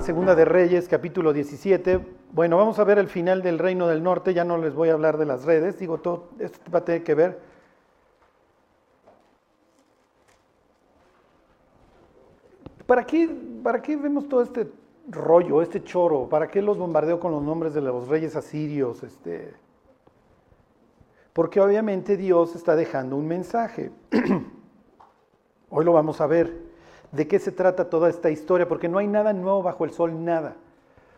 Segunda de Reyes, capítulo 17. Bueno, vamos a ver el final del Reino del Norte, ya no les voy a hablar de las redes, digo, todo esto va a tener que ver. ¿Para qué, ¿Para qué vemos todo este rollo, este choro? ¿Para qué los bombardeo con los nombres de los reyes asirios? Este? Porque obviamente Dios está dejando un mensaje. Hoy lo vamos a ver de qué se trata toda esta historia, porque no hay nada nuevo bajo el sol, nada.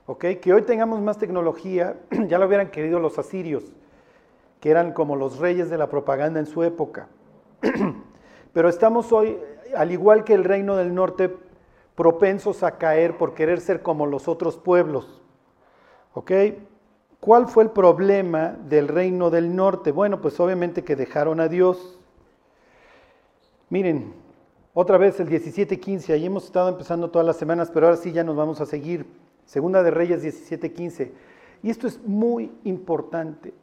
¿Ok? Que hoy tengamos más tecnología, ya lo hubieran querido los asirios, que eran como los reyes de la propaganda en su época. Pero estamos hoy, al igual que el reino del norte, propensos a caer por querer ser como los otros pueblos. ¿Ok? ¿Cuál fue el problema del reino del norte? Bueno, pues obviamente que dejaron a Dios. Miren, otra vez el 17.15, ahí hemos estado empezando todas las semanas, pero ahora sí ya nos vamos a seguir. Segunda de Reyes 17.15. Y esto es muy importante.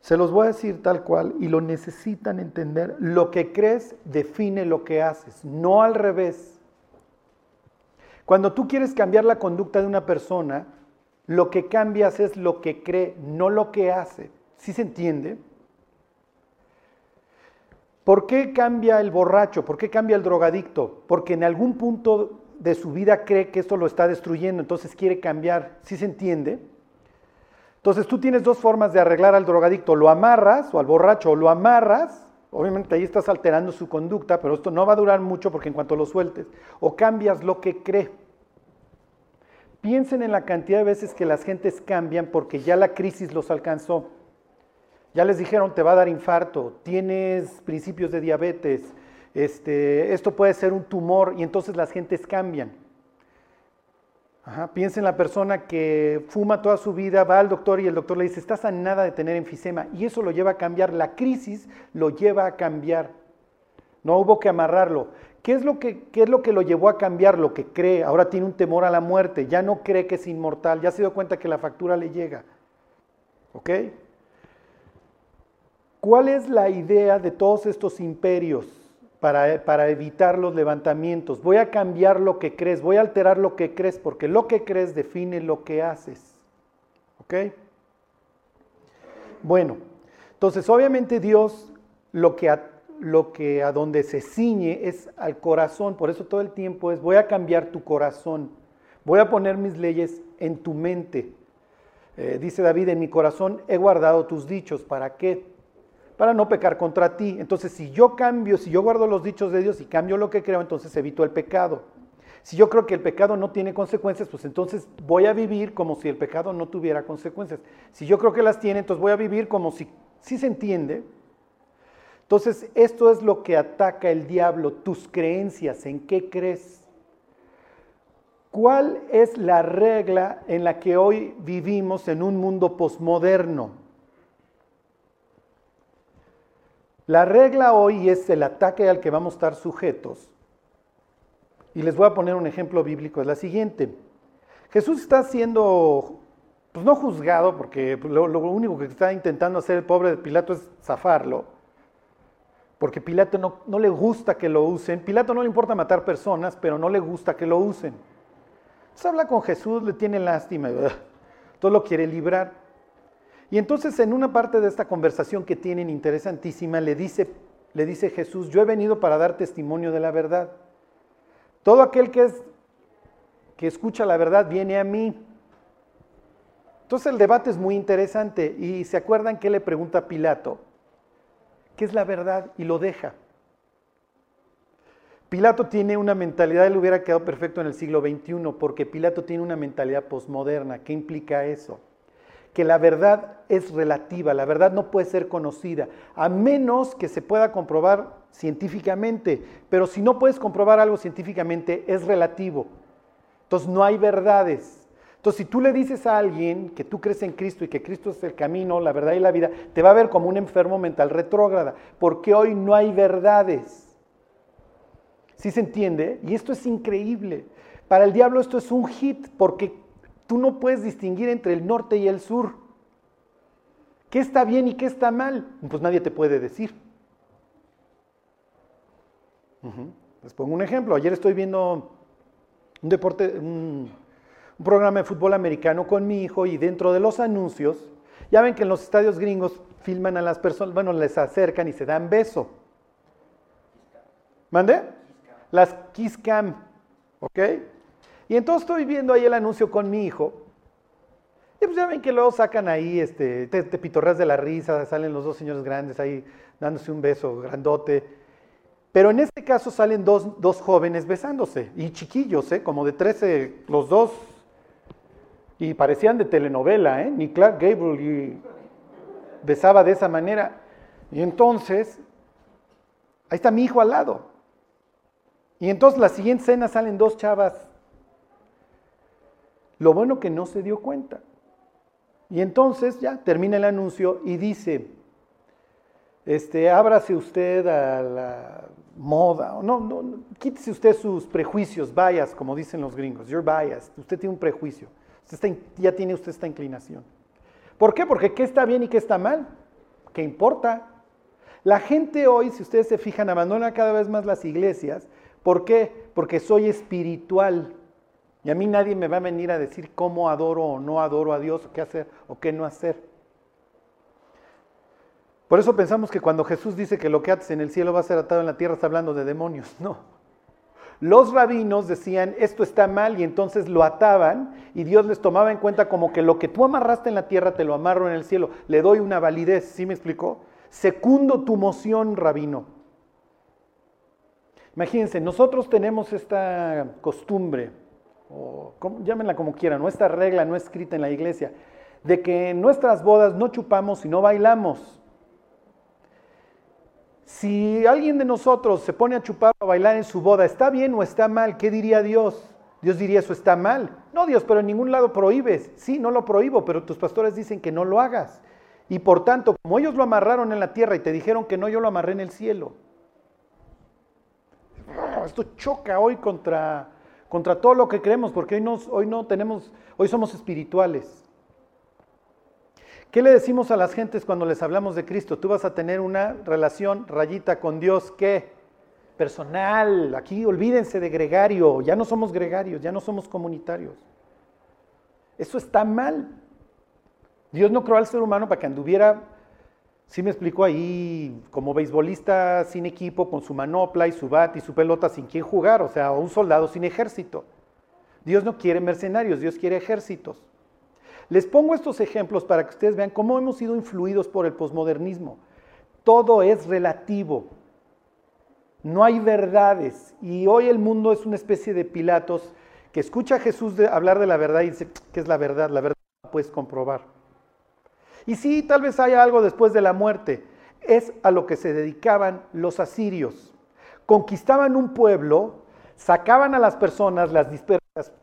Se los voy a decir tal cual y lo necesitan entender. Lo que crees define lo que haces, no al revés. Cuando tú quieres cambiar la conducta de una persona, lo que cambias es lo que cree, no lo que hace. ¿Sí se entiende? ¿Por qué cambia el borracho? ¿Por qué cambia el drogadicto? Porque en algún punto de su vida cree que esto lo está destruyendo, entonces quiere cambiar. ¿Sí se entiende? Entonces tú tienes dos formas de arreglar al drogadicto. Lo amarras o al borracho, o lo amarras, obviamente ahí estás alterando su conducta, pero esto no va a durar mucho porque en cuanto lo sueltes, o cambias lo que cree. Piensen en la cantidad de veces que las gentes cambian porque ya la crisis los alcanzó. Ya les dijeron, te va a dar infarto, tienes principios de diabetes, este, esto puede ser un tumor y entonces las gentes cambian. Ajá, piensa en la persona que fuma toda su vida, va al doctor y el doctor le dice, estás a nada de tener enfisema y eso lo lleva a cambiar, la crisis lo lleva a cambiar. No hubo que amarrarlo. ¿Qué es, lo que, ¿Qué es lo que lo llevó a cambiar? Lo que cree. Ahora tiene un temor a la muerte. Ya no cree que es inmortal. Ya se dio cuenta que la factura le llega. ¿Ok? ¿Cuál es la idea de todos estos imperios para, para, evitar los levantamientos? Voy a cambiar lo que crees, voy a alterar lo que crees, porque lo que crees define lo que haces. ¿Ok? Bueno, entonces obviamente Dios lo que, a, lo que a donde se ciñe es al corazón, por eso todo el tiempo es voy a cambiar tu corazón, voy a poner mis leyes en tu mente. Eh, dice David, en mi corazón he guardado tus dichos, ¿para qué? Para no pecar contra ti. Entonces, si yo cambio, si yo guardo los dichos de Dios y cambio lo que creo, entonces evito el pecado. Si yo creo que el pecado no tiene consecuencias, pues entonces voy a vivir como si el pecado no tuviera consecuencias. Si yo creo que las tiene, entonces voy a vivir como si, si se entiende. Entonces, esto es lo que ataca el diablo, tus creencias, en qué crees. ¿Cuál es la regla en la que hoy vivimos en un mundo posmoderno? La regla hoy es el ataque al que vamos a estar sujetos. Y les voy a poner un ejemplo bíblico, es la siguiente. Jesús está siendo, pues no juzgado, porque lo, único que está intentando hacer el pobre de Pilato es zafarlo, porque Pilato no, no le gusta que lo usen. Pilato no le importa matar personas, pero no le gusta que lo usen. Entonces habla con Jesús, le tiene lástima, todo lo quiere librar. Y entonces en una parte de esta conversación que tienen interesantísima, le dice, le dice Jesús, yo he venido para dar testimonio de la verdad. Todo aquel que, es, que escucha la verdad viene a mí. Entonces el debate es muy interesante y se acuerdan que le pregunta a Pilato, ¿qué es la verdad? Y lo deja. Pilato tiene una mentalidad, él hubiera quedado perfecto en el siglo XXI, porque Pilato tiene una mentalidad posmoderna. ¿Qué implica eso? Que la verdad es relativa, la verdad no puede ser conocida, a menos que se pueda comprobar científicamente. Pero si no puedes comprobar algo científicamente, es relativo. Entonces no hay verdades. Entonces si tú le dices a alguien que tú crees en Cristo y que Cristo es el camino, la verdad y la vida, te va a ver como un enfermo mental retrógrada, porque hoy no hay verdades. ¿Sí se entiende? Y esto es increíble. Para el diablo esto es un hit, porque Tú no puedes distinguir entre el norte y el sur. ¿Qué está bien y qué está mal? Pues nadie te puede decir. Les pongo un ejemplo. Ayer estoy viendo un deporte, un, un programa de fútbol americano con mi hijo y dentro de los anuncios, ya ven que en los estadios gringos filman a las personas, bueno, les acercan y se dan beso. ¿Mande? Las Kiss Cam, ¿ok? Y entonces estoy viendo ahí el anuncio con mi hijo. Y pues ya ven que luego sacan ahí, este, te, te pitorreas de la risa, salen los dos señores grandes ahí dándose un beso grandote. Pero en este caso salen dos, dos jóvenes besándose, y chiquillos, ¿eh? como de 13, los dos, y parecían de telenovela, ¿eh? ni Clark Gable y besaba de esa manera. Y entonces, ahí está mi hijo al lado. Y entonces la siguiente escena salen dos chavas. Lo bueno que no se dio cuenta. Y entonces ya termina el anuncio y dice, este, ábrase usted a la moda, no, no, no, quítese usted sus prejuicios, bias, como dicen los gringos, your bias, usted tiene un prejuicio, está, ya tiene usted esta inclinación. ¿Por qué? Porque qué está bien y qué está mal, ¿qué importa? La gente hoy, si ustedes se fijan, abandona cada vez más las iglesias. ¿Por qué? Porque soy espiritual. Y a mí nadie me va a venir a decir cómo adoro o no adoro a Dios, o qué hacer o qué no hacer. Por eso pensamos que cuando Jesús dice que lo que haces en el cielo va a ser atado en la tierra, está hablando de demonios. No. Los rabinos decían, esto está mal, y entonces lo ataban, y Dios les tomaba en cuenta como que lo que tú amarraste en la tierra te lo amarro en el cielo. Le doy una validez, ¿sí me explicó? Secundo tu moción, rabino. Imagínense, nosotros tenemos esta costumbre, o llámenla como quieran, ¿no? esta regla no escrita en la iglesia, de que en nuestras bodas no chupamos y no bailamos. Si alguien de nosotros se pone a chupar o a bailar en su boda, ¿está bien o está mal? ¿Qué diría Dios? Dios diría, eso está mal. No, Dios, pero en ningún lado prohíbes. Sí, no lo prohíbo, pero tus pastores dicen que no lo hagas. Y por tanto, como ellos lo amarraron en la tierra y te dijeron que no, yo lo amarré en el cielo. Esto choca hoy contra, contra todo lo que creemos, porque hoy, hoy no tenemos, hoy somos espirituales. ¿Qué le decimos a las gentes cuando les hablamos de Cristo? Tú vas a tener una relación rayita con Dios ¿qué? personal. Aquí olvídense de gregario, ya no somos gregarios, ya no somos comunitarios. Eso está mal. Dios no creó al ser humano para que anduviera, sí me explicó ahí, como beisbolista sin equipo, con su manopla y su bat y su pelota sin quien jugar, o sea, un soldado sin ejército. Dios no quiere mercenarios, Dios quiere ejércitos. Les pongo estos ejemplos para que ustedes vean cómo hemos sido influidos por el posmodernismo. Todo es relativo. No hay verdades. Y hoy el mundo es una especie de Pilatos que escucha a Jesús hablar de la verdad y dice, ¿qué es la verdad? La verdad no puedes comprobar. Y sí, tal vez haya algo después de la muerte. Es a lo que se dedicaban los asirios. Conquistaban un pueblo, sacaban a las personas, las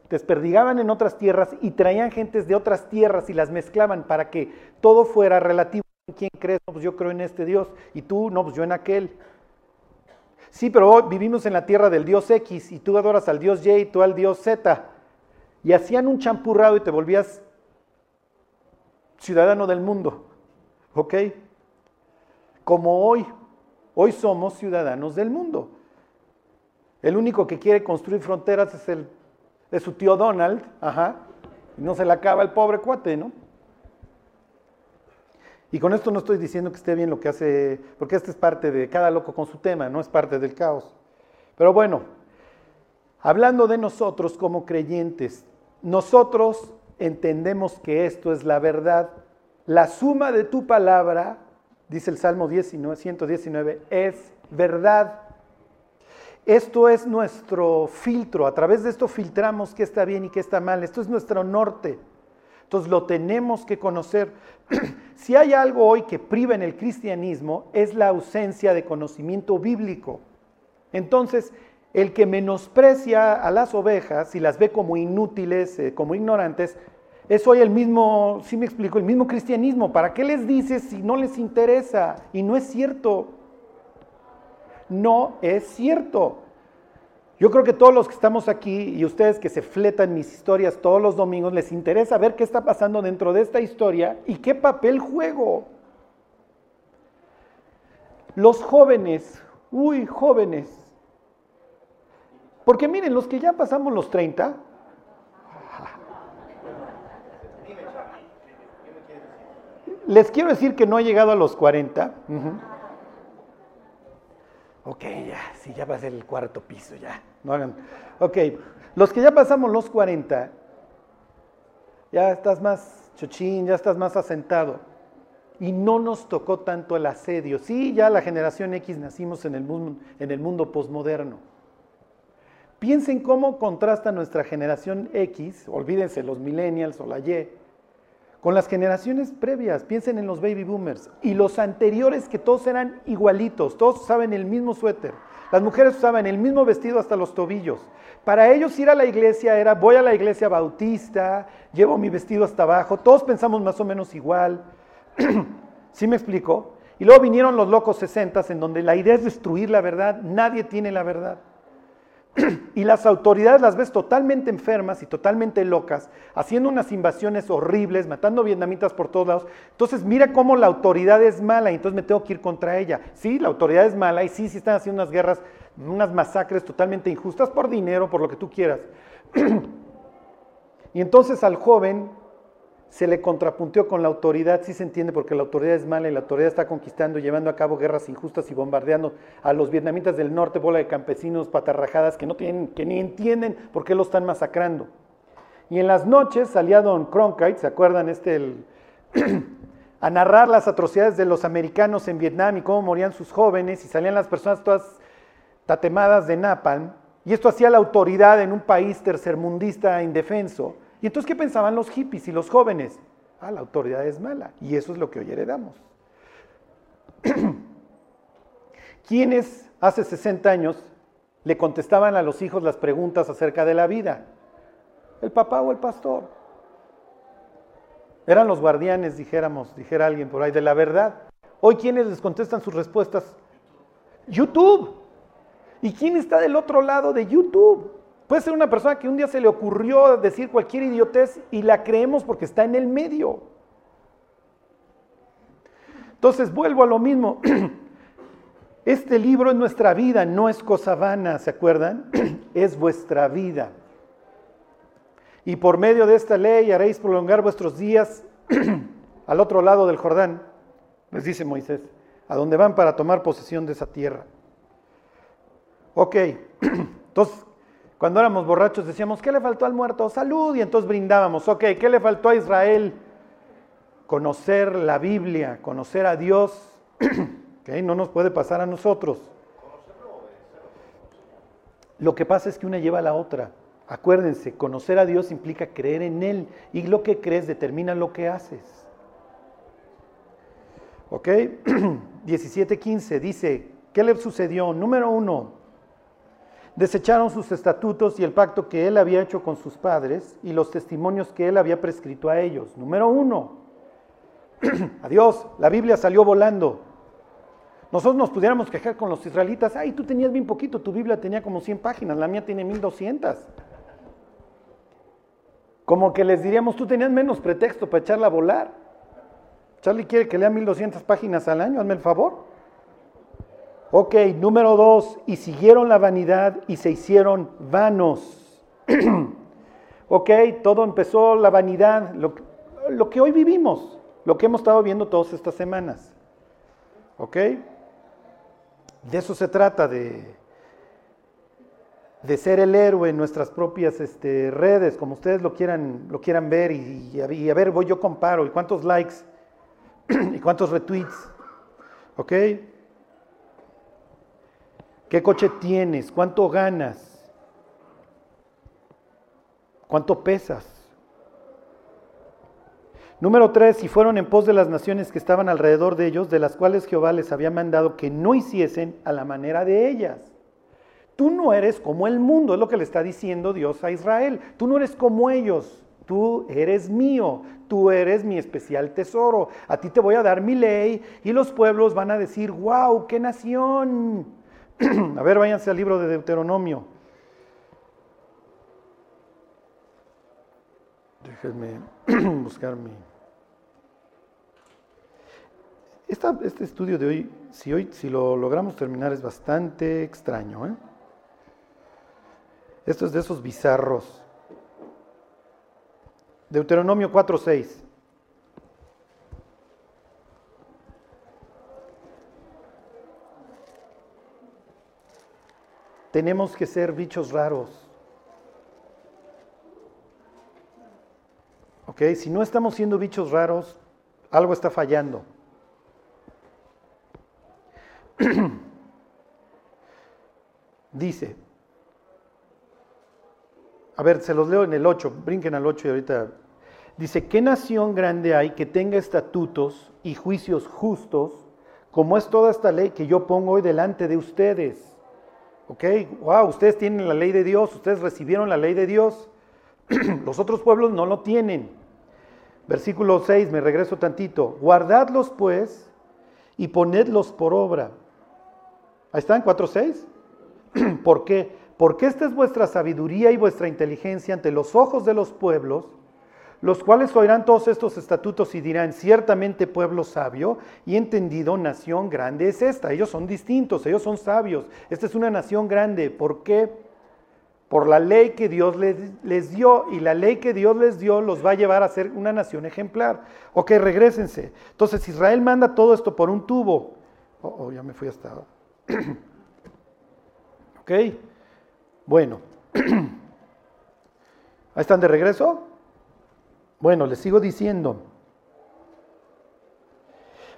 desperdigaban en otras tierras y traían gentes de otras tierras y las mezclaban para que todo fuera relativo. ¿Quién crees? No, pues yo creo en este Dios y tú, no, pues yo en aquel. Sí, pero hoy vivimos en la tierra del Dios X y tú adoras al Dios Y y tú al Dios Z. Y hacían un champurrado y te volvías ciudadano del mundo. ¿Ok? Como hoy, hoy somos ciudadanos del mundo. El único que quiere construir fronteras es el de su tío Donald, ajá, y no se le acaba el pobre cuate, ¿no? Y con esto no estoy diciendo que esté bien lo que hace, porque este es parte de cada loco con su tema, no es parte del caos. Pero bueno, hablando de nosotros como creyentes, nosotros entendemos que esto es la verdad. La suma de tu palabra, dice el Salmo 19, 119, es verdad. Esto es nuestro filtro, a través de esto filtramos qué está bien y qué está mal, esto es nuestro norte. Entonces lo tenemos que conocer. si hay algo hoy que priva en el cristianismo es la ausencia de conocimiento bíblico. Entonces, el que menosprecia a las ovejas y las ve como inútiles, eh, como ignorantes, es hoy el mismo, si me explico, el mismo cristianismo. ¿Para qué les dices si no les interesa? Y no es cierto no es cierto. Yo creo que todos los que estamos aquí y ustedes que se fletan mis historias todos los domingos, les interesa ver qué está pasando dentro de esta historia y qué papel juego. Los jóvenes, uy, jóvenes, Porque miren, los que ya pasamos los 30, les quiero decir que no he llegado a los 40. Ok, ya, sí, ya va a ser el cuarto piso, ya. No hagan. Ok, los que ya pasamos los 40, ya estás más chochín, ya estás más asentado. Y no nos tocó tanto el asedio. Sí, ya la generación X nacimos en el mundo, en el mundo posmoderno. Piensen cómo contrasta nuestra generación X, olvídense los millennials o la Y, con las generaciones previas, piensen en los baby boomers y los anteriores que todos eran igualitos, todos usaban el mismo suéter, las mujeres usaban el mismo vestido hasta los tobillos. Para ellos ir a la iglesia era voy a la iglesia bautista, llevo mi vestido hasta abajo, todos pensamos más o menos igual. ¿Sí me explico? Y luego vinieron los locos sesentas en donde la idea es destruir la verdad, nadie tiene la verdad. y las autoridades las ves totalmente enfermas y totalmente locas, haciendo unas invasiones horribles, matando vietnamitas por todos lados. Entonces, mira cómo la autoridad es mala y entonces me tengo que ir contra ella. Sí, la autoridad es mala y sí, sí están haciendo unas guerras, unas masacres totalmente injustas por dinero, por lo que tú quieras. y entonces al joven se le contrapunteó con la autoridad, sí se entiende porque la autoridad es mala y la autoridad está conquistando llevando a cabo guerras injustas y bombardeando a los vietnamitas del norte, bola de campesinos patarrajadas que no tienen, que ni entienden por qué lo están masacrando. Y en las noches salía don Cronkite, ¿se acuerdan? Este, a narrar las atrocidades de los americanos en Vietnam y cómo morían sus jóvenes y salían las personas todas tatemadas de napalm. Y esto hacía la autoridad en un país tercermundista indefenso. Y entonces, ¿qué pensaban los hippies y los jóvenes? Ah, la autoridad es mala. Y eso es lo que hoy heredamos. ¿Quiénes hace 60 años le contestaban a los hijos las preguntas acerca de la vida? ¿El papá o el pastor? Eran los guardianes, dijéramos, dijera alguien por ahí, de la verdad. Hoy, ¿quiénes les contestan sus respuestas? YouTube. ¿Y quién está del otro lado de YouTube? Puede ser una persona que un día se le ocurrió decir cualquier idiotez y la creemos porque está en el medio. Entonces vuelvo a lo mismo. Este libro es nuestra vida, no es cosa vana, ¿se acuerdan? Es vuestra vida. Y por medio de esta ley haréis prolongar vuestros días al otro lado del Jordán, les dice Moisés, a donde van para tomar posesión de esa tierra. Ok, entonces cuando éramos borrachos decíamos, ¿qué le faltó al muerto? Salud. Y entonces brindábamos, ok, ¿qué le faltó a Israel? Conocer la Biblia, conocer a Dios. ¿Okay? No nos puede pasar a nosotros. Lo que pasa es que una lleva a la otra. Acuérdense, conocer a Dios implica creer en Él y lo que crees determina lo que haces. ¿Ok? 17.15 dice, ¿qué le sucedió? Número uno, Desecharon sus estatutos y el pacto que él había hecho con sus padres y los testimonios que él había prescrito a ellos. Número uno, adiós, la Biblia salió volando. Nosotros nos pudiéramos quejar con los israelitas, ay, tú tenías bien poquito, tu Biblia tenía como 100 páginas, la mía tiene 1200. Como que les diríamos, tú tenías menos pretexto para echarla a volar. Charlie quiere que lea 1200 páginas al año, hazme el favor. Ok, número dos, y siguieron la vanidad y se hicieron vanos. ok, todo empezó la vanidad, lo, que hoy vivimos, lo que hemos estado viendo todas estas semanas. Ok, de eso se trata, de, de ser el héroe en nuestras propias este, redes, como ustedes lo quieran, lo quieran ver, y, y, a, ver, voy yo comparo, y cuántos likes, y cuántos retweets. ¿Ok? ¿Qué coche tienes? ¿Cuánto ganas? ¿Cuánto pesas? Número tres, si fueron en pos de las naciones que estaban alrededor de ellos, de las cuales Jehová les había mandado que no hiciesen a la manera de ellas. Tú no eres como el mundo, es lo que le está diciendo Dios a Israel. Tú no eres como ellos, tú eres mío, tú eres mi especial tesoro. A ti te voy a dar mi ley y los pueblos van a decir, wow, qué nación. A ver, váyanse al libro de Deuteronomio. Déjenme buscar mi... este estudio de hoy, si hoy, si lo logramos terminar, es bastante extraño. ¿eh? Esto es de esos bizarros. Deuteronomio 4:6. Tenemos que ser bichos raros. ¿Ok? Si no estamos siendo bichos raros, algo está fallando. Dice, a ver, se los leo en el 8, brinquen al 8 y ahorita. Dice, ¿qué nación grande hay que tenga estatutos y juicios justos, como es toda esta ley que yo pongo hoy delante de ustedes? ¿Ok? Wow, ustedes tienen la ley de Dios, ustedes recibieron la ley de Dios. Los otros pueblos no lo tienen. Versículo 6, me regreso tantito. Guardadlos pues y ponedlos por obra. Ahí están, 4.6. ¿Por qué? Porque esta es vuestra sabiduría y vuestra inteligencia ante los ojos de los pueblos, los cuales oirán todos estos estatutos y dirán, ciertamente pueblo sabio y entendido, nación grande es esta. Ellos son distintos, ellos son sabios. Esta es una nación grande. ¿Por qué? Por la ley que Dios les, dio y la ley que Dios les dio los va a llevar a ser una nación ejemplar. Ok, regresense. Entonces Israel manda todo esto por un tubo. Oh, oh ya me fui hasta... ok. Bueno, ¿ahí están de regreso? Bueno, les sigo diciendo.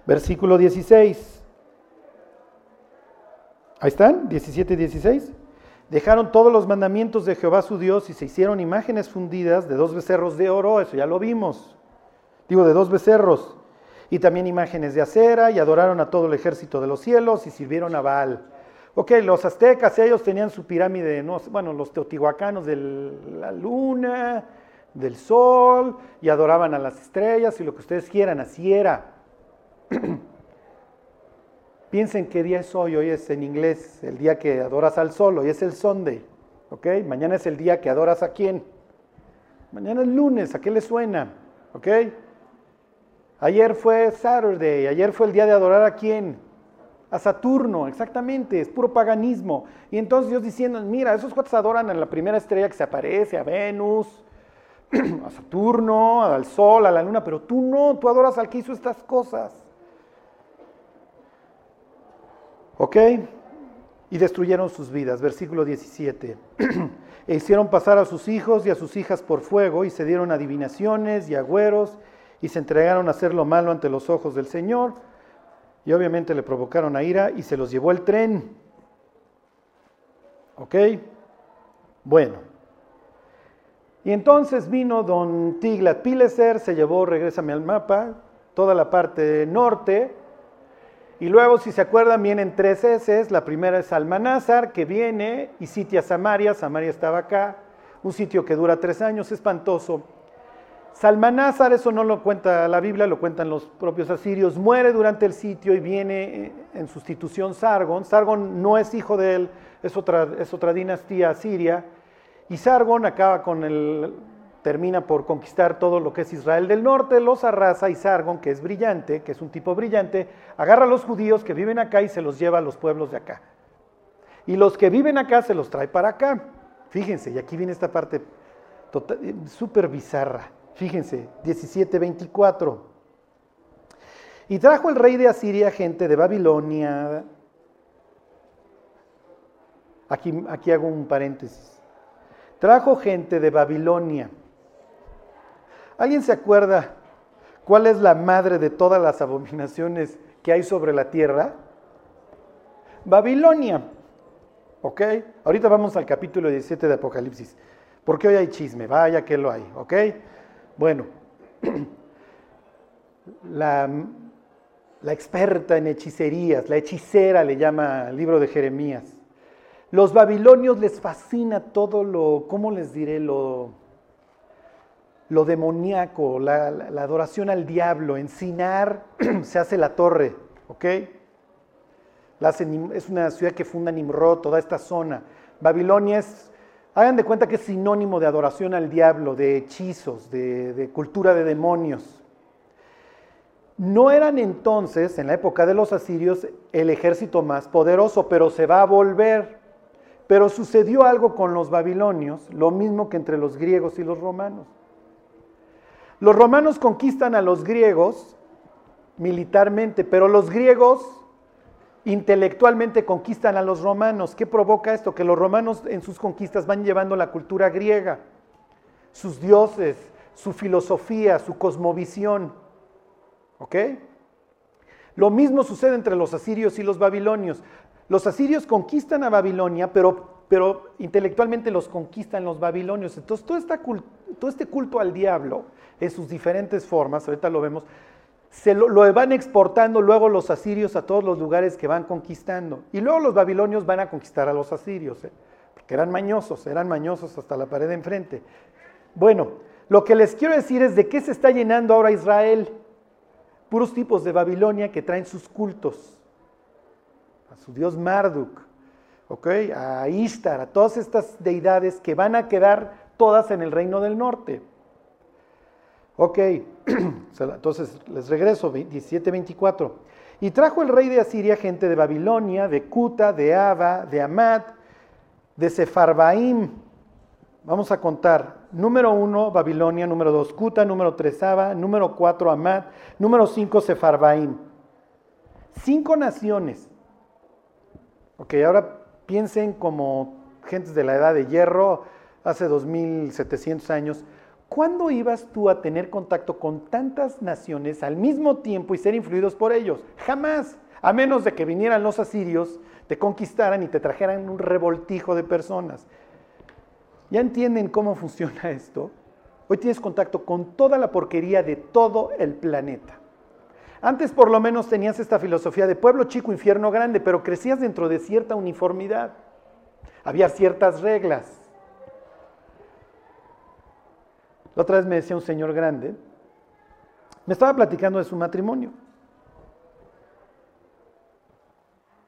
Versículo 16. Ahí están, 17 y 16. Dejaron todos los mandamientos de Jehová su Dios y se hicieron imágenes fundidas de dos becerros de oro, eso ya lo vimos. Digo, de dos becerros. Y también imágenes de acera y adoraron a todo el ejército de los cielos y sirvieron a Baal. Ok, los aztecas, ellos tenían su pirámide, bueno, los teotihuacanos de la luna, del sol, y adoraban a las estrellas y lo que ustedes quieran, así era. Piensen qué día es hoy, hoy es en inglés el día que adoras al sol, hoy es el Sunday, ¿ok? Mañana es el día que adoras a quién. Mañana es lunes, ¿a qué le suena? ¿Ok? Ayer fue Saturday, ayer fue el día de adorar a quién? a Saturno, exactamente, es puro paganismo. Y entonces Dios diciendo, mira, esos cuates adoran a la primera estrella que se aparece, a Venus, a Saturno, al Sol, a la Luna, pero tú no, tú adoras al que hizo estas cosas. ¿Ok? Y destruyeron sus vidas, versículo 17. e hicieron pasar a sus hijos y a sus hijas por fuego y se dieron adivinaciones y agüeros y se entregaron a hacer lo malo ante los ojos del Señor y obviamente le provocaron a ira y se los llevó el tren. ¿Ok? Bueno. Y entonces vino don Tiglat Pileser, se llevó, regrésame al mapa, toda la parte norte. Y luego, si se acuerdan, vienen tres S. La primera es Almanázar, que viene y sitia Samaria. Samaria estaba acá. Un sitio que dura tres años, espantoso. Salmanázar, eso no lo cuenta la Biblia, lo cuentan los propios asirios, muere durante el sitio y viene eh, en sustitución Sargon. Sargon no es hijo de él, es otra, es otra dinastía asiria. Y Sargon acaba con el, termina por conquistar todo lo que es Israel del norte, los arrasa y Sargon, que es brillante, que es un tipo brillante, agarra a los judíos que viven acá y se los lleva a los pueblos de acá. Y los que viven acá se los trae para acá. Fíjense, y aquí viene esta parte eh, súper bizarra. Fíjense, 17:24. Y trajo el rey de Asiria gente de Babilonia. Aquí, aquí hago un paréntesis. Trajo gente de Babilonia. ¿Alguien se acuerda cuál es la madre de todas las abominaciones que hay sobre la tierra? Babilonia. ¿Ok? Ahorita vamos al capítulo 17 de Apocalipsis. Porque hoy hay chisme, vaya que lo hay, ¿ok? Bueno, la, experta en hechicerías, la hechicera le llama el libro de Jeremías. Los babilonios les fascina todo lo, ¿cómo les diré? Lo, lo demoníaco, la, adoración al diablo. En Sinar se hace la torre, ¿ok? es una ciudad que funda Nimrod, toda esta zona. Babilonia es Hagan de cuenta que es sinónimo de adoración al diablo, de hechizos, de, cultura de demonios. No eran entonces, en la época de los asirios, el ejército más poderoso, pero se va a volver. Pero sucedió algo con los babilonios, lo mismo que entre los griegos y los romanos. Los romanos conquistan a los griegos militarmente, pero los griegos intelectualmente conquistan a los romanos. ¿Qué provoca esto? Que los romanos en sus conquistas van llevando la cultura griega, sus dioses, su filosofía, su cosmovisión. ¿Ok? Lo mismo sucede entre los asirios y los babilonios. Los asirios conquistan a Babilonia, pero, pero intelectualmente los conquistan los babilonios. Entonces, todo, este culto al diablo, en sus diferentes formas, ahorita lo vemos, se lo, lo, van exportando luego los asirios a todos los lugares que van conquistando. Y luego los babilonios van a conquistar a los asirios, ¿eh? porque eran mañosos, eran mañosos hasta la pared de enfrente. Bueno, lo que les quiero decir es de qué se está llenando ahora Israel. Puros tipos de Babilonia que traen sus cultos. A su dios Marduk, a Ishtar, a todas estas deidades que van a quedar todas en el reino del norte. Ok, entonces les regreso, 17-24. Y trajo el rey de Asiria gente de Babilonia, de Cuta, de Ava, de Amad, de Sefarbaim. Vamos a contar. Número uno, Babilonia. Número dos, Cuta. Número tres, Ava. Número cuatro, Amad. Número cinco, Sefarbaim. Cinco naciones. Ok, ahora piensen como gentes de la edad de hierro, hace 2700 años. ¿Cuándo ibas tú a tener contacto con tantas naciones al mismo tiempo y ser influidos por ellos? Jamás, a menos de que vinieran los asirios, te conquistaran y te trajeran un revoltijo de personas. ¿Ya entienden cómo funciona esto? Hoy tienes contacto con toda la porquería de todo el planeta. Antes por lo menos tenías esta filosofía de pueblo chico, infierno grande, pero crecías dentro de cierta uniformidad. Había ciertas reglas. La otra vez me decía un señor grande, me estaba platicando de su matrimonio.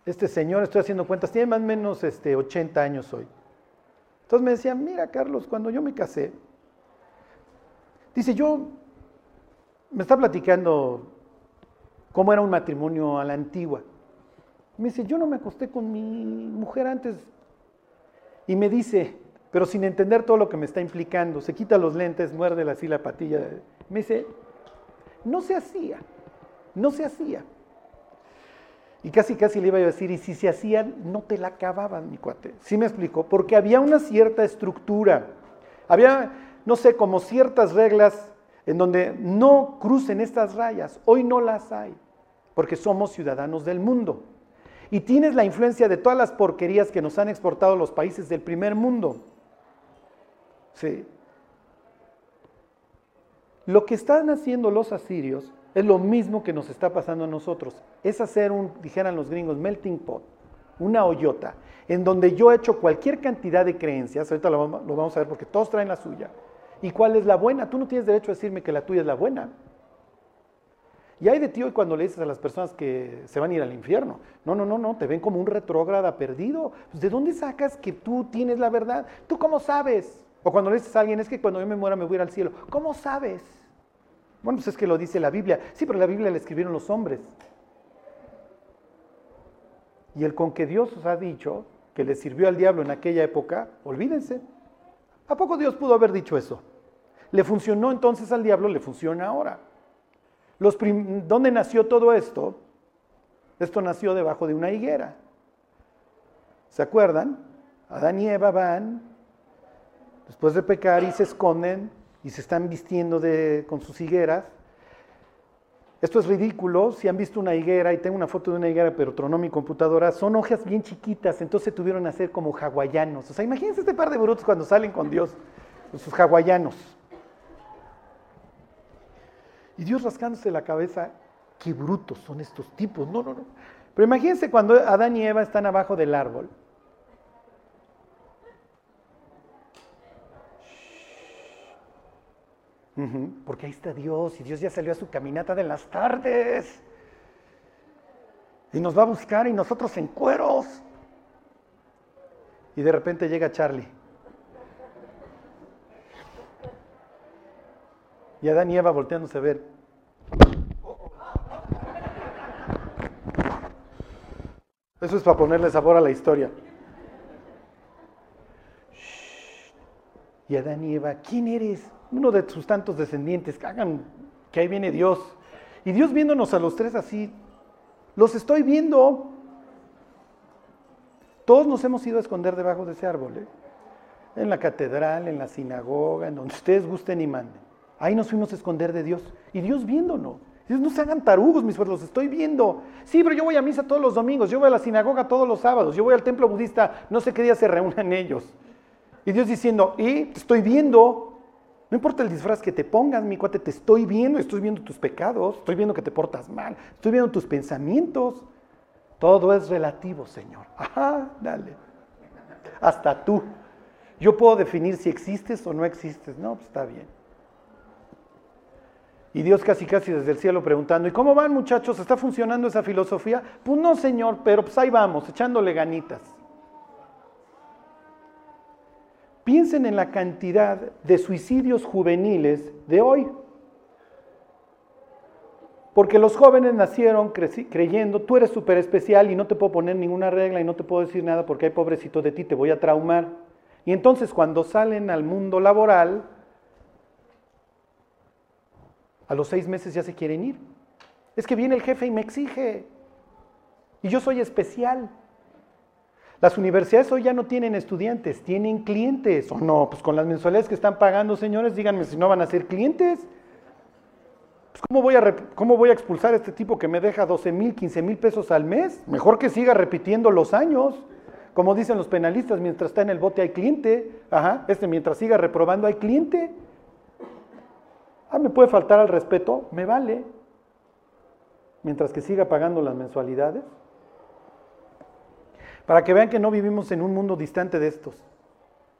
Este señor, estoy haciendo cuentas, tiene más o menos este, 80 años hoy. Entonces me decía, mira Carlos, cuando yo me casé, dice, yo, me está platicando cómo era un matrimonio a la antigua. Me dice, yo no me acosté con mi mujer antes. Y me dice, pero sin entender todo lo que me está implicando, se quita los lentes, muerde así la patilla. Me dice, no se hacía, no se hacía. Y casi, casi le iba a decir, y si se hacían, no te la acababan, mi cuate. ¿Sí me explicó? Porque había una cierta estructura. Había, no sé, como ciertas reglas en donde no crucen estas rayas. Hoy no las hay, porque somos ciudadanos del mundo. Y tienes la influencia de todas las porquerías que nos han exportado los países del primer mundo. Sí. Lo que están haciendo los asirios es lo mismo que nos está pasando a nosotros. Es hacer un, dijeran los gringos, melting pot, una hoyota, en donde yo he hecho cualquier cantidad de creencias, ahorita lo, vamos a ver porque todos traen la suya. ¿Y cuál es la buena? Tú no tienes derecho a decirme que la tuya es la buena. Y hay de ti hoy cuando le dices a las personas que se van a ir al infierno. No, no, no, no, te ven como un retrógrada perdido. Pues, ¿De dónde sacas que tú tienes la verdad? ¿Tú cómo sabes? O cuando le dices a alguien, es que cuando yo me muera me voy a ir al cielo. ¿Cómo sabes? Bueno, pues es que lo dice la Biblia. Sí, pero la Biblia la escribieron los hombres. Y el con que Dios os ha dicho que le sirvió al diablo en aquella época, olvídense. ¿A poco Dios pudo haber dicho eso? Le funcionó entonces al diablo, le funciona ahora. Los ¿Dónde nació todo esto? Esto nació debajo de una higuera. ¿Se acuerdan? Adán y Eva van, después de pecar y se esconden, y se están vistiendo con sus higueras. Esto es ridículo, si han visto una higuera, y tengo una foto de una higuera, pero tronó mi computadora, son hojas bien chiquitas, entonces tuvieron a ser como hawaianos. O sea, imagínense este par de brutos cuando salen con Dios, sus hawaianos. Y Dios rascándose la cabeza, qué brutos son estos tipos. No, no, no. Pero imagínense cuando Adán y Eva están abajo del árbol Porque ahí está Dios y Dios ya salió a su caminata de las tardes. Y nos va a buscar y nosotros en cueros. Y de repente llega Charlie. Y Adán y Eva volteándose a ver. Eso es para ponerle sabor a la historia. Y Adán y Eva, ¿quién eres? Uno de sus tantos descendientes, que hagan que ahí viene Dios. Y Dios viéndonos a los tres así, los estoy viendo. Todos nos hemos ido a esconder debajo de ese árbol, ¿eh? en la catedral, en la sinagoga, en donde ustedes gusten y manden. Ahí nos fuimos a esconder de Dios. Y Dios viéndonos. Dios, no se hagan tarugos, mis pueblos, estoy viendo. Sí, pero yo voy a misa todos los domingos, yo voy a la sinagoga todos los sábados, yo voy al templo budista, no sé qué día se reúnen ellos. Y Dios diciendo, y te estoy viendo. No importa el disfraz que te pongas, mi cuate, te estoy viendo, estoy viendo tus pecados, estoy viendo que te portas mal, estoy viendo tus pensamientos. Todo es relativo, Señor. Ajá, dale. Hasta tú. Yo puedo definir si existes o no existes. No, pues está bien. Y Dios casi casi desde el cielo preguntando, ¿y cómo van muchachos? ¿Está funcionando esa filosofía? Pues no, Señor, pero pues ahí vamos, echándole ganitas. Piensen en la cantidad de suicidios juveniles de hoy. Porque los jóvenes nacieron creyendo, tú eres súper especial y no te puedo poner ninguna regla y no te puedo decir nada porque hay pobrecito de ti, te voy a traumar. Y entonces cuando salen al mundo laboral, a los seis meses ya se quieren ir. Es que viene el jefe y me exige. Y yo soy especial. Las universidades hoy ya no tienen estudiantes, tienen clientes. O no, pues con las mensualidades que están pagando, señores, díganme si no van a ser clientes. Pues ¿cómo, voy a, ¿Cómo voy a expulsar a este tipo que me deja 12 mil, 15 mil pesos al mes? Mejor que siga repitiendo los años. Como dicen los penalistas, mientras está en el bote hay cliente. Ajá, este mientras siga reprobando hay cliente. Ah, me puede faltar al respeto, me vale. Mientras que siga pagando las mensualidades. Para que vean que no vivimos en un mundo distante de estos.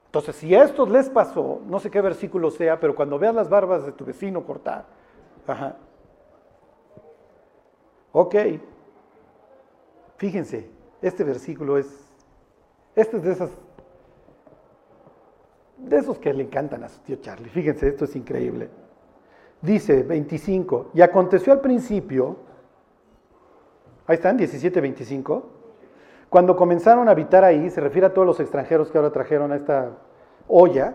Entonces, si a estos les pasó, no sé qué versículo sea, pero cuando veas las barbas de tu vecino cortar, ajá. Ok. Fíjense, este versículo es, este es de esas, de esos que le encantan a su tío Charlie. Fíjense, esto es increíble. Dice 25, y aconteció al principio, ahí están, 17, 25, cuando comenzaron a habitar ahí, se refiere a todos los extranjeros que ahora trajeron a esta olla,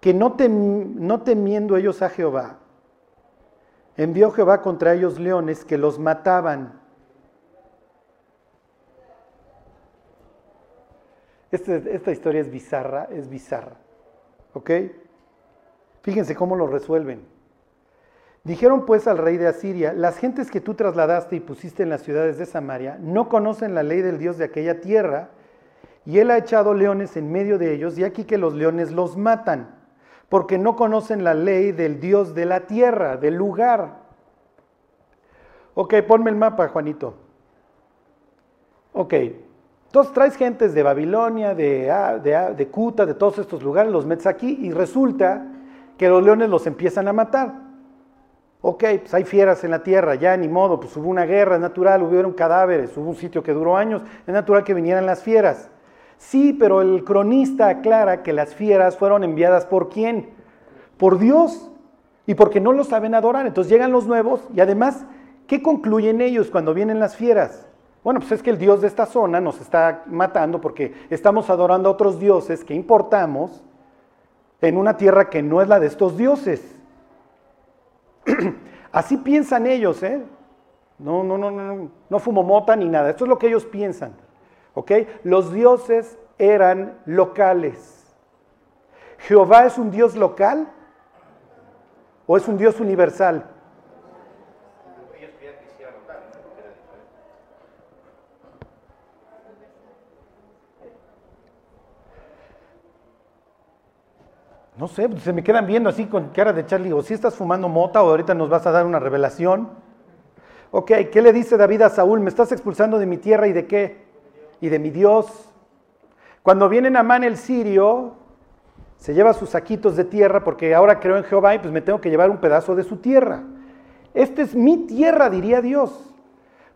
que no, no temiendo ellos a Jehová, envió Jehová contra ellos leones que los mataban. Este, esta historia es bizarra, es bizarra. ¿Ok? Fíjense cómo lo resuelven. Dijeron pues al rey de Asiria, las gentes que tú trasladaste y pusiste en las ciudades de Samaria no conocen la ley del Dios de aquella tierra, y él ha echado leones en medio de ellos, y aquí que los leones los matan, porque no conocen la ley del Dios de la tierra, del lugar. Ok, ponme el mapa, Juanito. Ok, entonces traes gentes de Babilonia, de, de, de Cuta, de todos estos lugares, los metes aquí, y resulta que los leones los empiezan a matar. Ok, pues hay fieras en la tierra, ya ni modo, pues hubo una guerra, es natural, hubieron cadáveres, hubo un sitio que duró años, es natural que vinieran las fieras. Sí, pero el cronista aclara que las fieras fueron enviadas por quién? Por Dios. Y porque no lo saben adorar. Entonces llegan los nuevos y además, ¿qué concluyen ellos cuando vienen las fieras? Bueno, pues es que el Dios de esta zona nos está matando porque estamos adorando a otros dioses que importamos en una tierra que no es la de estos dioses. Así piensan ellos, ¿eh? No, no, no, no, no fumo mota ni nada. Esto es lo que ellos piensan. ¿Ok? Los dioses eran locales. ¿Jehová es un dios local o es un dios universal? No sé, se me quedan viendo así con cara de Charlie. O si estás fumando mota o ahorita nos vas a dar una revelación. Ok, ¿qué le dice David a Saúl? ¿Me estás expulsando de mi tierra y de qué? Y de mi Dios. Cuando viene Namán el sirio, se lleva sus saquitos de tierra porque ahora creo en Jehová y pues me tengo que llevar un pedazo de su tierra. Esta es mi tierra, diría Dios.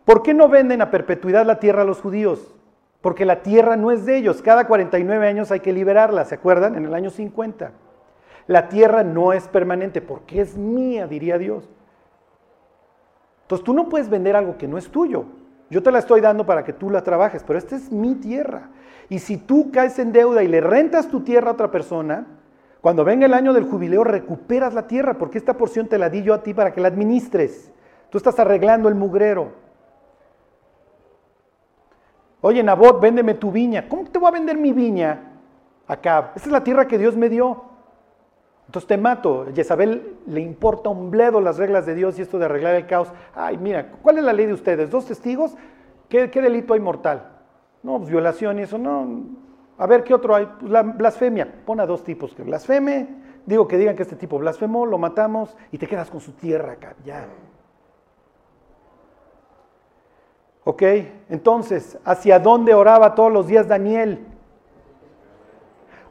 ¿Por qué no venden a perpetuidad la tierra a los judíos? Porque la tierra no es de ellos. Cada 49 años hay que liberarla, ¿se acuerdan? En el año 50. La tierra no es permanente porque es mía, diría Dios. Entonces tú no puedes vender algo que no es tuyo. Yo te la estoy dando para que tú la trabajes, pero esta es mi tierra. Y si tú caes en deuda y le rentas tu tierra a otra persona, Cuando venga el año del jubileo, recuperas la tierra, porque esta porción te la di yo a ti para que la administres. Tú estás arreglando el mugrero. Oye, Nabot, véndeme tu viña. ¿Cómo te voy a vender mi viña acá? Esta es la tierra que Dios me dio. Entonces te mato. Jezabel le importa un bledo las reglas de Dios y esto de arreglar el caos. Ay, mira, ¿cuál es la ley de ustedes? ¿Dos testigos? ¿Qué, delito hay mortal? No, pues violación y eso, no. A ver, ¿qué otro hay? Pues la blasfemia. Pon a dos tipos que blasfeme. Digo que digan que este tipo blasfemó, lo matamos y te quedas con su tierra acá. Ya. ¿Ok? Entonces, ¿hacia dónde oraba todos los días Daniel?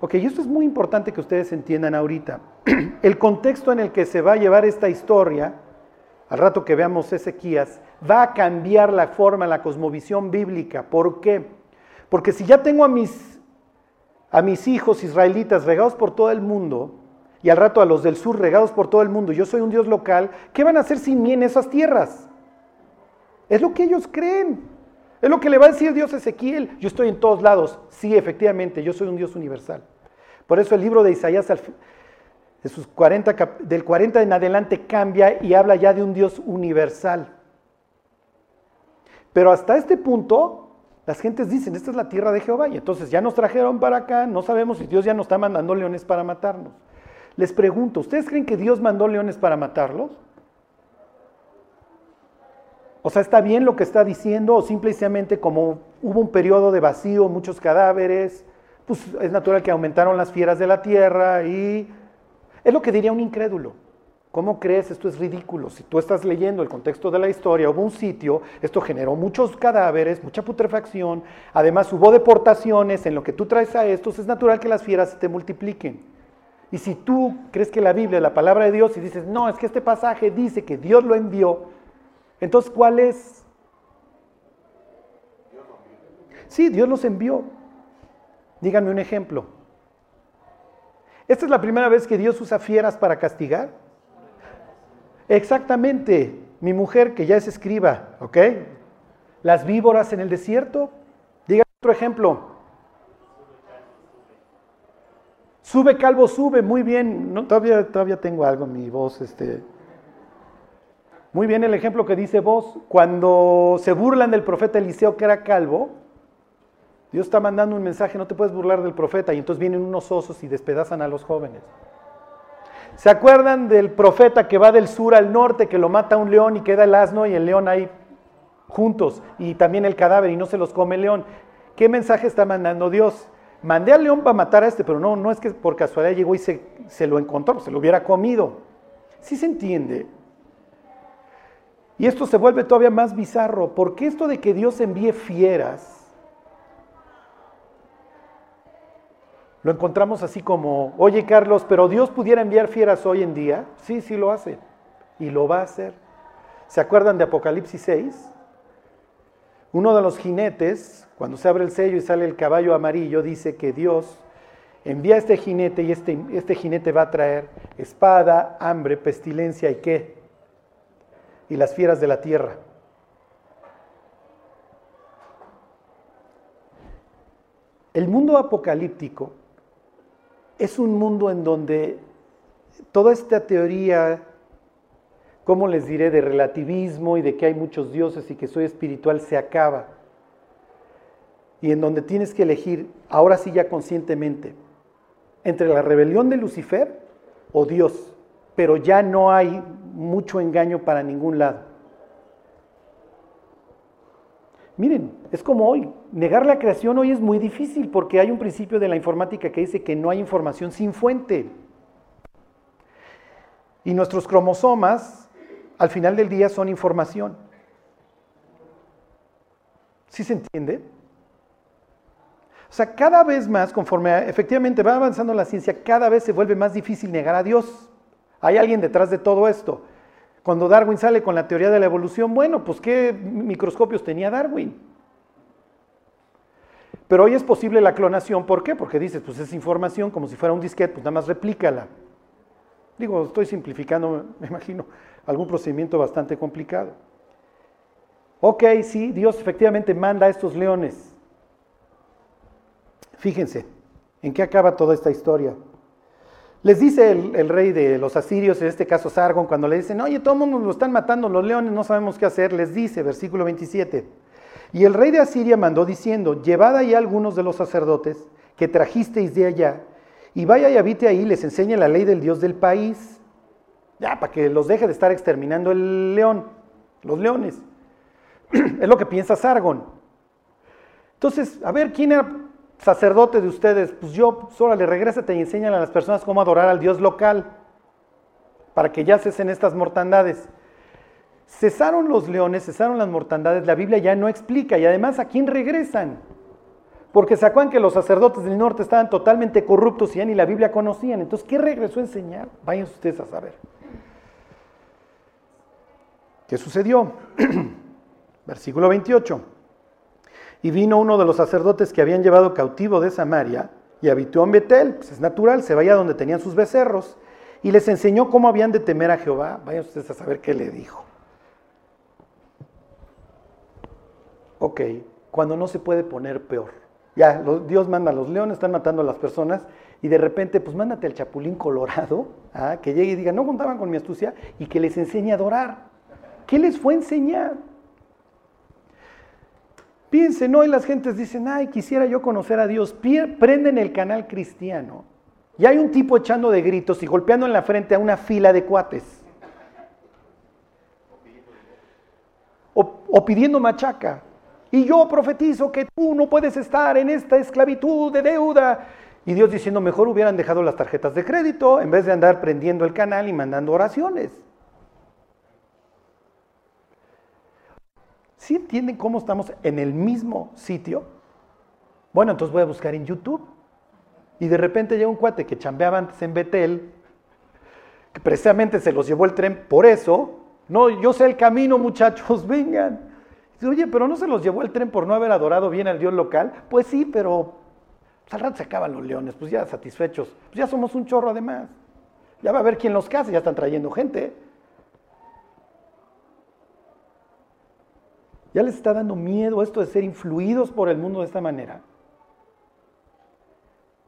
Ok, y esto es muy importante que ustedes entiendan ahorita. El contexto en el que se va a llevar esta historia, al rato que veamos Ezequías, va a cambiar la forma, la cosmovisión bíblica. ¿Por qué? Porque si ya tengo a mis, a mis hijos israelitas regados por todo el mundo, y al rato a los del sur regados por todo el mundo, yo soy un Dios local, ¿qué van a hacer sin mí en esas tierras? Es lo que ellos creen. Es lo que le va a decir Dios Ezequiel. Yo estoy en todos lados. Sí, efectivamente, yo soy un Dios universal. Por eso el libro de Isaías de sus 40, del 40 en adelante cambia y habla ya de un Dios universal. Pero hasta este punto, las gentes dicen, esta es la tierra de Jehová. Y entonces ya nos trajeron para acá, no sabemos si Dios ya nos está mandando leones para matarnos. Les pregunto, ¿ustedes creen que Dios mandó leones para matarlos? O sea, ¿está bien lo que está diciendo o simplemente como hubo un periodo de vacío, muchos cadáveres, pues es natural que aumentaron las fieras de la tierra y es lo que diría un incrédulo. ¿Cómo crees? Esto es ridículo. Si tú estás leyendo el contexto de la historia, hubo un sitio, esto generó muchos cadáveres, mucha putrefacción, además hubo deportaciones, en lo que tú traes a estos, es natural que las fieras se te multipliquen. Y si tú crees que la Biblia es la palabra de Dios y dices, no, es que este pasaje dice que Dios lo envió, entonces, ¿cuál es? Sí, Dios los envió. Díganme un ejemplo. ¿Esta es la primera vez que Dios usa fieras para castigar? Exactamente. Mi mujer, que ya es escriba, ¿ok? Las víboras en el desierto. Díganme otro ejemplo. Sube calvo, sube, muy bien. No, todavía, todavía tengo algo en mi voz, este, muy bien el ejemplo que dice vos, cuando se burlan del profeta Eliseo que era calvo, Dios está mandando un mensaje, no te puedes burlar del profeta, y entonces vienen unos osos y despedazan a los jóvenes. ¿Se acuerdan del profeta que va del sur al norte, que lo mata un león y queda el asno y el león ahí juntos, y también el cadáver y no se los come el león? ¿Qué mensaje está mandando Dios? Mandé al león para matar a este, pero no, no es que por casualidad llegó y se, se lo encontró, se lo hubiera comido. ¿Sí se entiende? Y esto se vuelve todavía más bizarro, porque esto de que Dios envíe fieras, lo encontramos así como, oye Carlos, pero Dios pudiera enviar fieras hoy en día. Sí, sí lo hace. Y lo va a hacer. ¿Se acuerdan de Apocalipsis 6? Uno de los jinetes, cuando se abre el sello y sale el caballo amarillo, dice que Dios envía este jinete y este, este jinete va a traer espada, hambre, pestilencia y qué? y las fieras de la tierra. El mundo apocalíptico es un mundo en donde toda esta teoría, ¿cómo les diré?, de relativismo y de que hay muchos dioses y que soy espiritual se acaba. Y en donde tienes que elegir, ahora sí ya conscientemente, entre la rebelión de Lucifer o Dios pero ya no hay mucho engaño para ningún lado. Miren, es como hoy. Negar la creación hoy es muy difícil porque hay un principio de la informática que dice que no hay información sin fuente. Y nuestros cromosomas, al final del día, son información. ¿Sí se entiende? O sea, cada vez más, conforme efectivamente va avanzando la ciencia, cada vez se vuelve más difícil negar a Dios. Hay alguien detrás de todo esto. Cuando Darwin sale con la teoría de la evolución, bueno, pues ¿qué microscopios tenía Darwin? Pero hoy es posible la clonación, ¿por qué? Porque dices, pues es información como si fuera un disquete, pues nada más replícala. Digo, estoy simplificando, me imagino, algún procedimiento bastante complicado. Ok, sí, Dios efectivamente manda a estos leones. Fíjense, ¿en qué acaba toda esta historia? Les dice el, rey de los asirios, en este caso Sargon, cuando le dicen, oye, todo el mundo lo están matando los leones, no sabemos qué hacer, les dice, versículo 27. Y el rey de Asiria mandó diciendo, llevad ahí a algunos de los sacerdotes que trajisteis de allá, y vaya y habite ahí, les enseñe la ley del Dios del país, ya, para que los deje de estar exterminando el león, los leones. es lo que piensa Sargon. Entonces, a ver, ¿quién era sacerdote de ustedes, pues yo, pues le regrésate y enseñan a las personas cómo adorar al Dios local, para que ya cesen estas mortandades. Cesaron los leones, cesaron las mortandades, la Biblia ya no explica, y además, ¿a quién regresan? Porque se acuerdan que los sacerdotes del norte estaban totalmente corruptos y ya ni la Biblia conocían. Entonces, ¿qué regresó a enseñar? Vayan ustedes a saber. ¿Qué sucedió? Versículo 28. Y vino uno de los sacerdotes que habían llevado cautivo de Samaria y habitó en Betel, pues es natural, se vaya donde tenían sus becerros, y les enseñó cómo habían de temer a Jehová. Vayan ustedes a saber qué le dijo. Ok, cuando no se puede poner peor. Ya, Dios manda a los leones, están matando a las personas, y de repente, pues mándate al chapulín colorado, ¿ah? que llegue y diga, no contaban con mi astucia, y que les enseñe a adorar. ¿Qué les fue a enseñar? Piensen, hoy las gentes dicen, ay, quisiera yo conocer a Dios. Prenden el canal cristiano y hay un tipo echando de gritos y golpeando en la frente a una fila de cuates. O, o pidiendo machaca. Y yo profetizo que tú no puedes estar en esta esclavitud de deuda. Y Dios diciendo, mejor hubieran dejado las tarjetas de crédito en vez de andar prendiendo el canal y mandando oraciones. ¿Sí entienden cómo estamos en el mismo sitio? Bueno, entonces voy a buscar en YouTube. Y de repente llega un cuate que chambeaba antes en Betel, que precisamente se los llevó el tren por eso. No, yo sé el camino, muchachos, vengan. Dice, oye, pero no se los llevó el tren por no haber adorado bien al Dios local. Pues sí, pero pues, al rato se acaban los leones, pues ya satisfechos. Pues ya somos un chorro además. Ya va a haber quien los case, ya están trayendo gente. Ya les está dando miedo esto de ser influidos por el mundo de esta manera.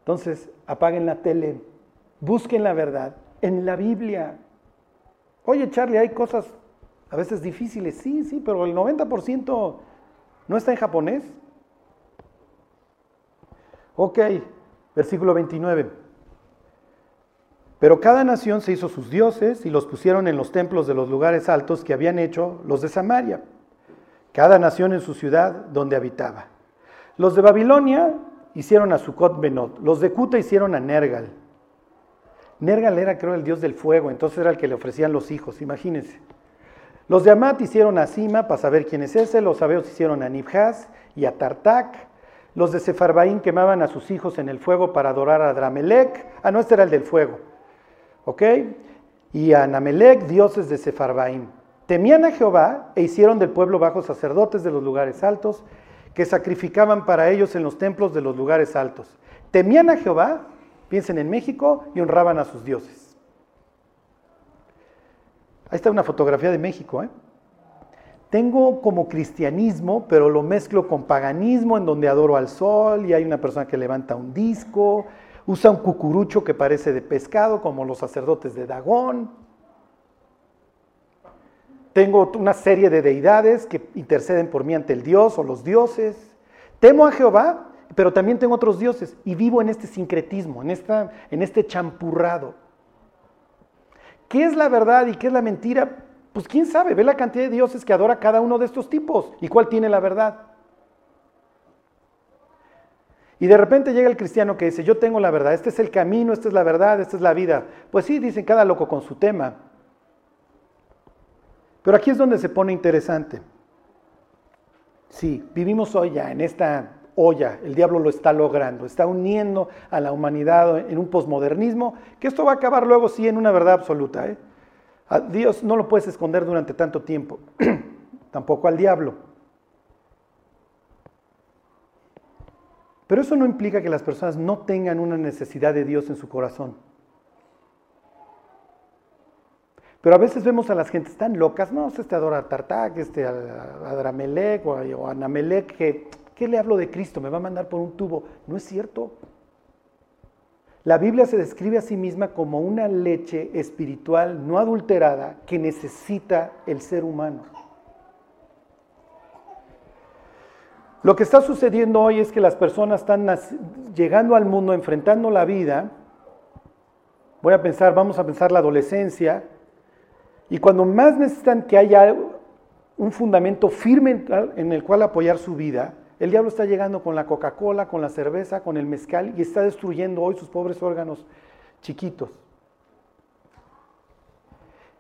Entonces, apaguen la tele, busquen la verdad en la Biblia. Oye, Charlie, hay cosas a veces difíciles, sí, sí, pero el 90% no está en japonés. Ok, versículo 29. Pero cada nación se hizo sus dioses y los pusieron en los templos de los lugares altos que habían hecho los de Samaria cada nación en su ciudad donde habitaba. Los de Babilonia hicieron a Sucot Benot, los de Cuta hicieron a Nergal. Nergal era, creo, el dios del fuego, entonces era el que le ofrecían los hijos, imagínense. Los de Amat hicieron a Sima para saber quién es ese, los sabeos hicieron a Nibhaz y a Tartak. Los de Sefarbaín quemaban a sus hijos en el fuego para adorar a Dramelec. Ah, no, este era el del fuego. ¿Ok? Y a Namelec, dioses de Sefarbaín. Temían a Jehová e hicieron del pueblo bajo sacerdotes de los lugares altos, que sacrificaban para ellos en los templos de los lugares altos. Temían a Jehová, piensen en México, y honraban a sus dioses. Ahí está una fotografía de México. ¿eh? Tengo como cristianismo, pero lo mezclo con paganismo, en donde adoro al sol y hay una persona que levanta un disco, usa un cucurucho que parece de pescado, como los sacerdotes de Dagón. Tengo una serie de deidades que interceden por mí ante el Dios o los dioses. Temo a Jehová, pero también tengo otros dioses y vivo en este sincretismo, en, esta, en este champurrado. ¿Qué es la verdad y qué es la mentira? Pues quién sabe, ve la cantidad de dioses que adora cada uno de estos tipos y cuál tiene la verdad. Y de repente llega el cristiano que dice, yo tengo la verdad, este es el camino, esta es la verdad, esta es la vida. Pues sí, dicen cada loco con su tema. Pero aquí es donde se pone interesante. Sí, vivimos hoy ya en esta olla, el diablo lo está logrando, está uniendo a la humanidad en un posmodernismo, que esto va a acabar luego sí en una verdad absoluta. ¿eh? A Dios no lo puedes esconder durante tanto tiempo, tampoco al diablo. Pero eso no implica que las personas no tengan una necesidad de Dios en su corazón. Pero a veces vemos a las gentes tan locas, no, este adora Tartak, este a, Dramelec o a, Namelec, que ¿qué le hablo de Cristo? Me va a mandar por un tubo. No es cierto. La Biblia se describe a sí misma como una leche espiritual no adulterada que necesita el ser humano. Lo que está sucediendo hoy es que las personas están llegando al mundo, enfrentando la vida. Voy a pensar, vamos a pensar la adolescencia. Y cuando más necesitan que haya un fundamento firme en el cual apoyar su vida, el diablo está llegando con la Coca-Cola, con la cerveza, con el mezcal y está destruyendo hoy sus pobres órganos chiquitos.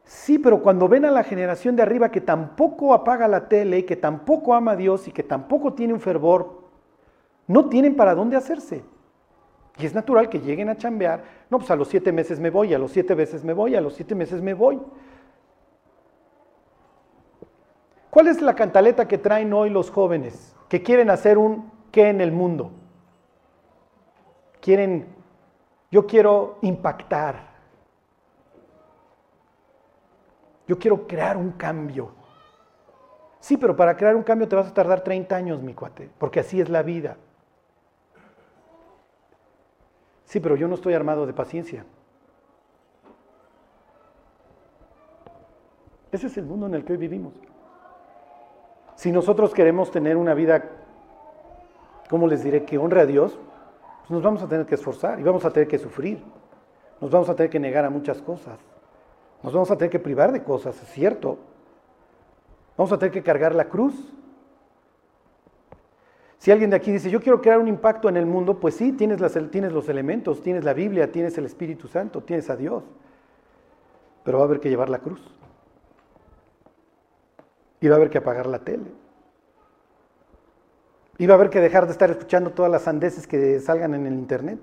Sí, pero cuando ven a la generación de arriba que tampoco apaga la tele que tampoco ama a Dios y que tampoco tiene un fervor, no tienen para dónde hacerse. Y es natural que lleguen a chambear. No, pues a los siete meses me voy, a los siete meses me voy, a los siete meses me voy. ¿Cuál es la cantaleta que traen hoy los jóvenes? que quieren hacer un qué en el mundo. Quieren, yo quiero impactar. Yo quiero crear un cambio. Sí, pero para crear un cambio te vas a tardar 30 años, mi cuate, porque así es la vida. Sí, pero yo no estoy armado de paciencia. Ese es el mundo en el que hoy vivimos. Si nosotros queremos tener una vida, ¿cómo les diré?, que honre a Dios, pues nos vamos a tener que esforzar y vamos a tener que sufrir. Nos vamos a tener que negar a muchas cosas. Nos vamos a tener que privar de cosas, es cierto. Vamos a tener que cargar la cruz. Si alguien de aquí dice, yo quiero crear un impacto en el mundo, pues sí, tienes, tienes los elementos, tienes la Biblia, tienes el Espíritu Santo, tienes a Dios. Pero va a haber que llevar la cruz iba a haber que apagar la tele. Iba a haber que dejar de estar escuchando todas las sandeces que salgan en el internet.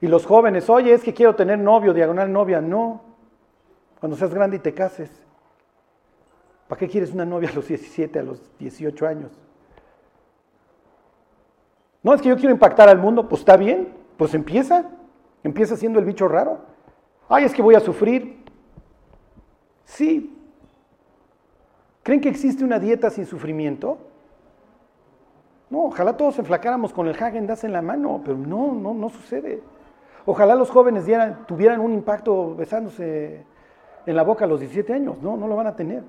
Y los jóvenes, oye, es que quiero tener novio, diagonal novia. No, cuando seas grande y te cases. ¿Para qué quieres una novia a los 17, a los 18 años? No, es que yo quiero impactar al mundo. Pues está bien, pues empieza. Empieza siendo el bicho raro. Ay, es que voy a sufrir. Sí, ¿Creen que existe una dieta sin sufrimiento? No, ojalá todos enflacáramos con el Hagen en la mano, pero no, no, no sucede. Ojalá los jóvenes tuvieran un impacto besándose en la boca a los 17 años. No, no lo van a tener.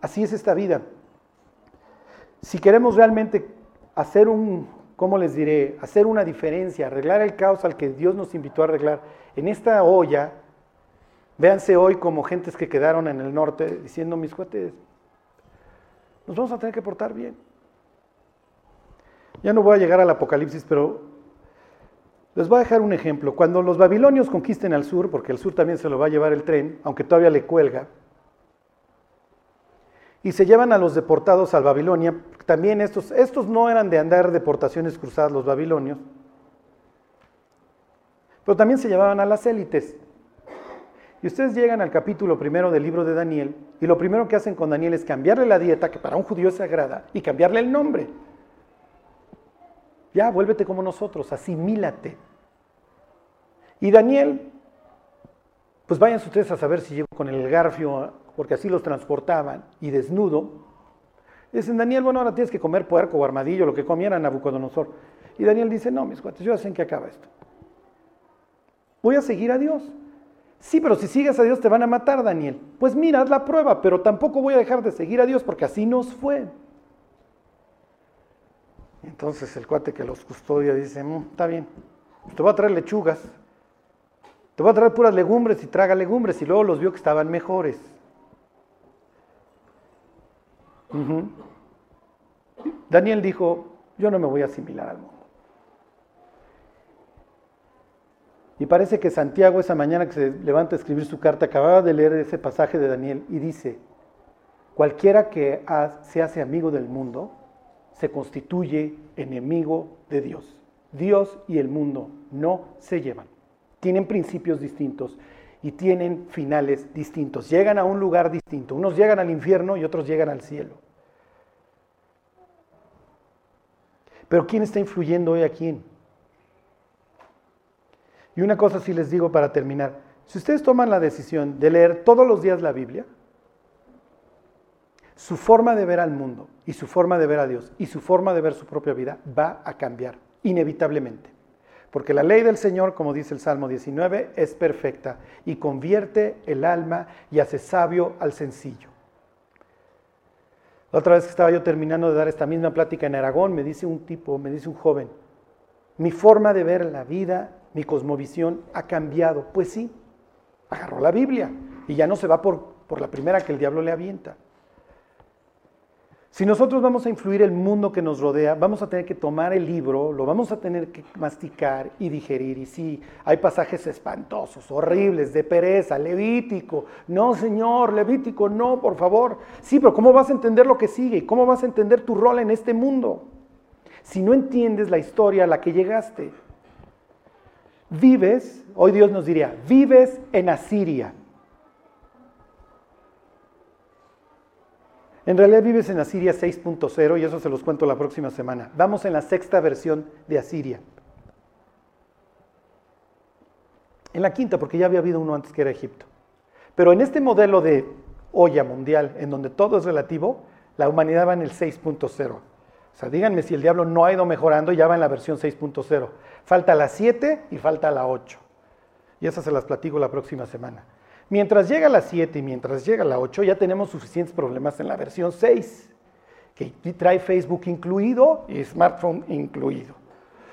Así es esta vida. Si queremos realmente hacer un, ¿cómo les diré? Hacer una diferencia, arreglar el caos al que Dios nos invitó a arreglar en esta olla, Véanse hoy como gentes que quedaron en el norte diciendo, mis cuates, nos vamos a tener que portar bien. Ya no voy a llegar al apocalipsis, pero les voy a dejar un ejemplo. Cuando los babilonios conquisten al sur, porque el sur también se lo va a llevar el tren, aunque todavía le cuelga, y se llevan a los deportados al Babilonia, también estos, estos no eran de andar deportaciones cruzadas los babilonios, pero también se llevaban a las élites. Y ustedes llegan al capítulo primero del libro de Daniel y lo primero que hacen con Daniel es cambiarle la dieta, que para un judío es sagrada, y cambiarle el nombre. Ya, vuélvete como nosotros, asimílate. Y Daniel, pues vayan ustedes a saber si llegó con el garfio, porque así los transportaban, y desnudo. dicen, Daniel, bueno, ahora tienes que comer puerco o armadillo, lo que comieran Nabucodonosor. Y Daniel dice, no, mis cuates, yo sé en acaba esto. Voy a seguir a Dios. Sí, pero si sigues a Dios te van a matar, Daniel. Pues mira, haz la prueba, pero tampoco voy a dejar de seguir a Dios porque así nos fue. Entonces el cuate que los custodia dice, mm, está bien, te voy a traer lechugas, te voy a traer puras legumbres y traga legumbres y luego los vio que estaban mejores. Daniel dijo, yo no me voy a asimilar al mundo. Y parece que Santiago esa mañana que se levanta a escribir su carta acababa de leer ese pasaje de Daniel y dice, cualquiera que se hace amigo del mundo se constituye enemigo de Dios. Dios y el mundo no se llevan. Tienen principios distintos y tienen finales distintos. Llegan a un lugar distinto. Unos llegan al infierno y otros llegan al cielo. Pero ¿quién está influyendo hoy a quién? Y una cosa sí les digo para terminar. Si ustedes toman la decisión de leer todos los días la Biblia, su forma de ver al mundo y su forma de ver a Dios y su forma de ver su propia vida va a cambiar, inevitablemente. Porque la ley del Señor, como dice el Salmo 19, es perfecta y convierte el alma y hace sabio al sencillo. La otra vez que estaba yo terminando de dar esta misma plática en Aragón, me dice un tipo, me dice un joven, mi forma de ver la vida, mi cosmovisión ha cambiado. Pues sí, agarró la Biblia y ya no se va por, por la primera que el diablo le avienta. Si nosotros vamos a influir el mundo que nos rodea, vamos a tener que tomar el libro, lo vamos a tener que masticar y digerir. Y sí, hay pasajes espantosos, horribles, de pereza, levítico. No, Señor, levítico, no, por favor. Sí, pero ¿cómo vas a entender lo que sigue? ¿Cómo vas a entender tu rol en este mundo? Si no entiendes la historia a la que llegaste, vives, hoy Dios nos diría, vives en Asiria. En realidad vives en Asiria 6.0 y eso se los cuento la próxima semana. Vamos en la sexta versión de Asiria. En la quinta, porque ya había habido uno antes que era Egipto. Pero en este modelo de olla mundial, en donde todo es relativo, la humanidad va en el 6.0. O sea, díganme si el diablo no ha ido mejorando, ya va en la versión 6.0. Falta la 7 y falta la 8. Y esas se las platico la próxima semana. Mientras llega la 7 y mientras llega la 8, ya tenemos suficientes problemas en la versión 6, que trae Facebook incluido y smartphone incluido.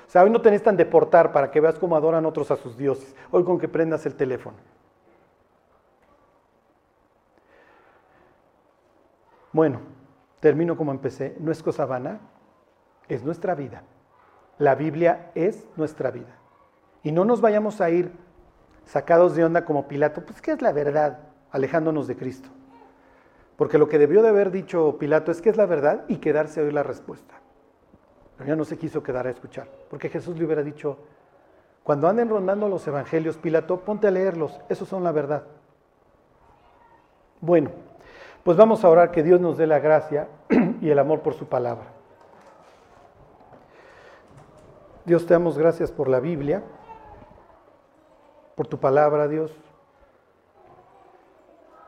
O sea, hoy no te necesitan deportar para que veas cómo adoran otros a sus dioses. Hoy con que prendas el teléfono. Bueno, termino como empecé. No es cosa vana, es nuestra vida. La Biblia es nuestra vida. Y no nos vayamos a ir sacados de onda como Pilato, pues ¿qué es la verdad? Alejándonos de Cristo. Porque lo que debió de haber dicho Pilato es que es la verdad y quedarse a oír la respuesta. Pero ya no se quiso quedar a escuchar, porque Jesús le hubiera dicho, cuando anden rondando los evangelios, Pilato, ponte a leerlos, esos son la verdad. Bueno, pues vamos a orar que Dios nos dé la gracia y el amor por su palabra. Dios te damos gracias por la Biblia por tu palabra, Dios.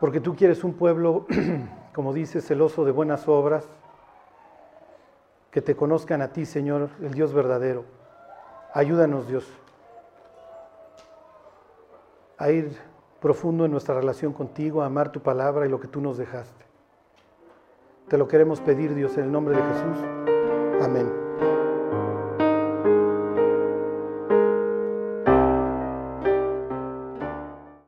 Porque tú quieres un pueblo, como dices, celoso de buenas obras, que te conozcan a ti, Señor, el Dios verdadero. Ayúdanos, Dios, a ir profundo en nuestra relación contigo, a amar tu palabra y lo que tú nos dejaste. Te lo queremos pedir, Dios, en el nombre de Jesús. Amén.